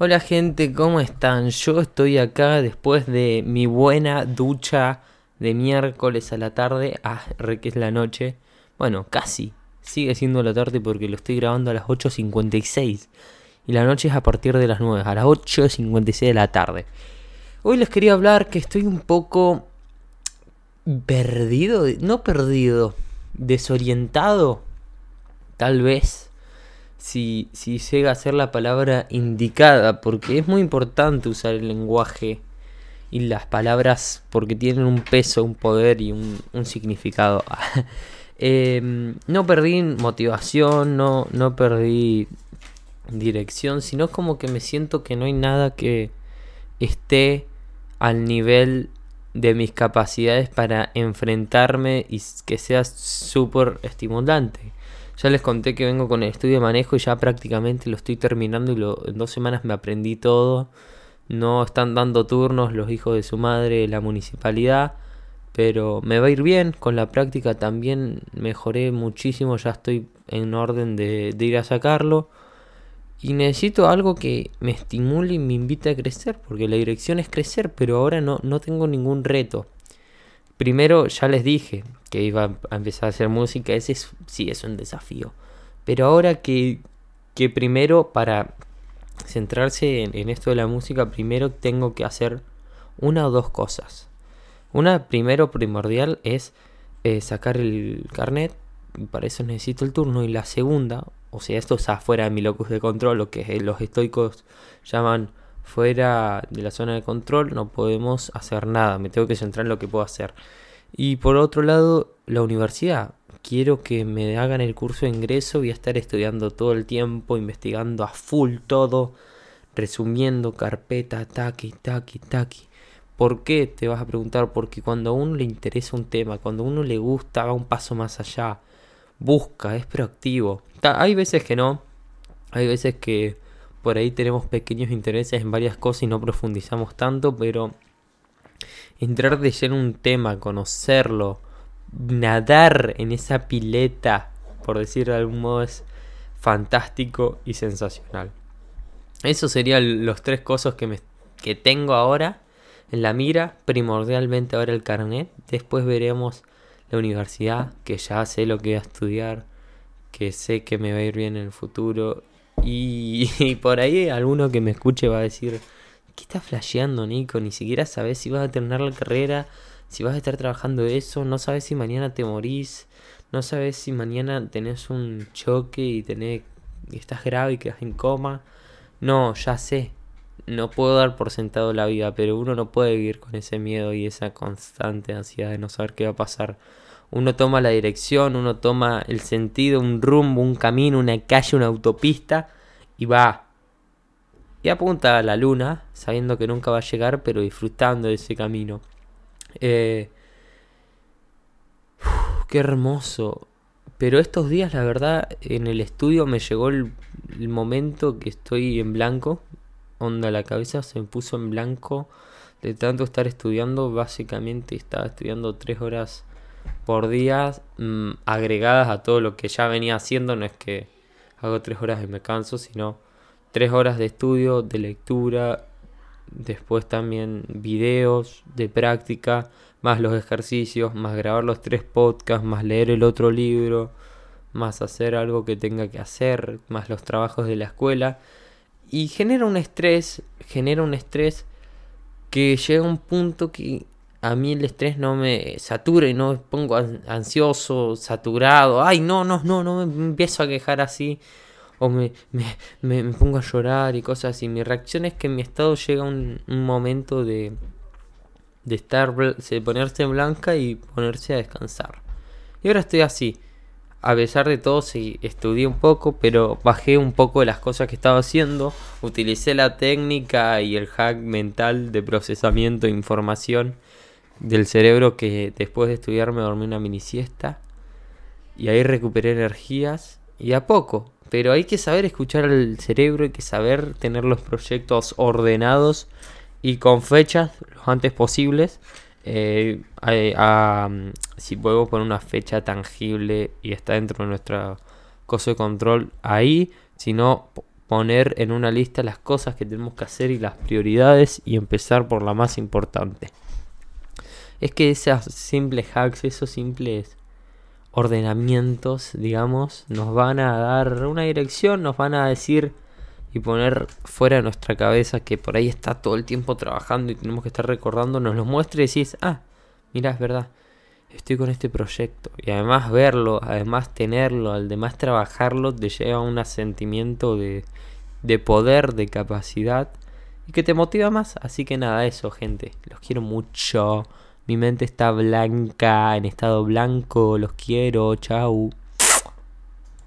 Hola gente, ¿cómo están? Yo estoy acá después de mi buena ducha de miércoles a la tarde. Ah, re que es la noche. Bueno, casi. Sigue siendo la tarde porque lo estoy grabando a las 8.56. Y la noche es a partir de las 9, a las 8.56 de la tarde. Hoy les quería hablar que estoy un poco perdido, no perdido, desorientado, tal vez si, si llega a ser la palabra indicada, porque es muy importante usar el lenguaje y las palabras porque tienen un peso, un poder y un, significado. Em, no perdí motivación, no, no perdí dirección, sino como que me siento que no hay nada que esté al nivel de mis capacidades para enfrentarme y que sea súper estimulante. Ya les conté que vengo con el estudio de manejo y ya prácticamente lo estoy terminando y lo, en dos semanas me aprendí todo. No están dando turnos los hijos de su madre, la municipalidad, pero me va a ir bien. Con la práctica también mejoré muchísimo, ya estoy en orden de, de ir a sacarlo. Y necesito algo que me estimule y me invite a crecer, porque la dirección es crecer, pero ahora no, no tengo ningún reto. Primero ya les dije que iba a empezar a hacer música, ese es, sí es un desafío. Pero ahora que, primero para centrarse en, esto de la música, primero tengo que hacer una o dos cosas. Una primero primordial es eh, sacar el carnet, y para eso necesito el turno. Y la segunda, o sea, esto es afuera de mi locus de control, lo que los estoicos llaman fuera de la zona de control no podemos hacer nada, me tengo que centrar en lo que puedo hacer. Y por otro lado, la universidad. Quiero que me hagan el curso de ingreso, voy a estar estudiando todo el tiempo, investigando a full todo, resumiendo carpeta, taqui, taqui, taqui. ¿Por qué? Te vas a preguntar, porque cuando a uno le interesa un tema, cuando a uno le gusta, va un paso más allá, busca, es proactivo. Hay veces que no, hay veces que por ahí tenemos pequeños intereses en varias cosas y no profundizamos tanto, pero entrar de lleno en un tema, conocerlo, nadar en esa pileta, por decirlo de algún modo, es fantástico y sensacional. Eso serían los tres cosas que, me, que tengo ahora en la mira. Primordialmente ahora el carnet. Después veremos la universidad, que ya sé lo que voy a estudiar, que sé que me va a ir bien en el futuro y, por ahí alguno que me escuche va a decir, ¿qué estás flasheando, Nico? Ni siquiera sabes si vas a terminar la carrera, si vas a estar trabajando eso, no sabes si mañana te morís, no sabes si mañana tenés un choque y, tenés, y estás grave y quedas en coma. No, ya sé, no puedo dar por sentado la vida, pero uno no puede vivir con ese miedo y esa constante ansiedad de no saber qué va a pasar uno toma la dirección, uno toma el sentido, un rumbo, un camino, una calle, una autopista y va. Y apunta a la luna, sabiendo que nunca va a llegar, pero disfrutando de ese camino. Eh, qué hermoso. Pero estos días, la verdad, en el estudio me llegó el, momento que estoy en blanco. Onda, la cabeza se me puso en blanco de tanto estar estudiando. Básicamente estaba estudiando tres horas por día mm, agregadas a todo lo que ya venía haciendo. No es que hago tres horas y me canso, sino tres horas de estudio, de lectura, después también videos de práctica, más los ejercicios, más grabar los tres podcasts, más leer el otro libro, más hacer algo que tenga que hacer, más los trabajos de la escuela. Y genera un estrés, genera un estrés que llega a un punto que a mí el estrés no me satura y no me pongo ansioso, saturado. Ay, no, no, no, no me empiezo a quejar así. O me, me, pongo a llorar y cosas así. Mi reacción es que mi estado llega un, momento de, de estar, de ponerse en blanca y ponerse a descansar. Y ahora estoy así. A pesar de todo, sí, estudié un poco, pero bajé un poco de las cosas que estaba haciendo. Utilicé la técnica y el hack mental de procesamiento de información del cerebro que después de estudiar me dormí una mini siesta y ahí recuperé energías y a poco. Pero hay que saber escuchar al cerebro, hay que saber tener los proyectos ordenados y con fechas lo antes posibles. Eh, si podemos poner una fecha tangible y está dentro de nuestra cosa de control ahí, si no, poner en una lista las cosas que tenemos que hacer y las prioridades y empezar por la más importante. Es que esas simples hacks, esos simples ordenamientos, digamos, nos van a dar una dirección, nos van a decir y poner fuera de nuestra cabeza que por ahí está todo el tiempo trabajando y tenemos que estar recordando, nos lo muestre y decís, ah, mira, es verdad, estoy con este proyecto. Y además verlo, además tenerlo, además trabajarlo, te lleva un sentimiento de, de poder, de capacidad y que te motiva más. Así que nada, eso, gente, los quiero mucho. Mi mente está blanca, en estado blanco, los quiero, chau.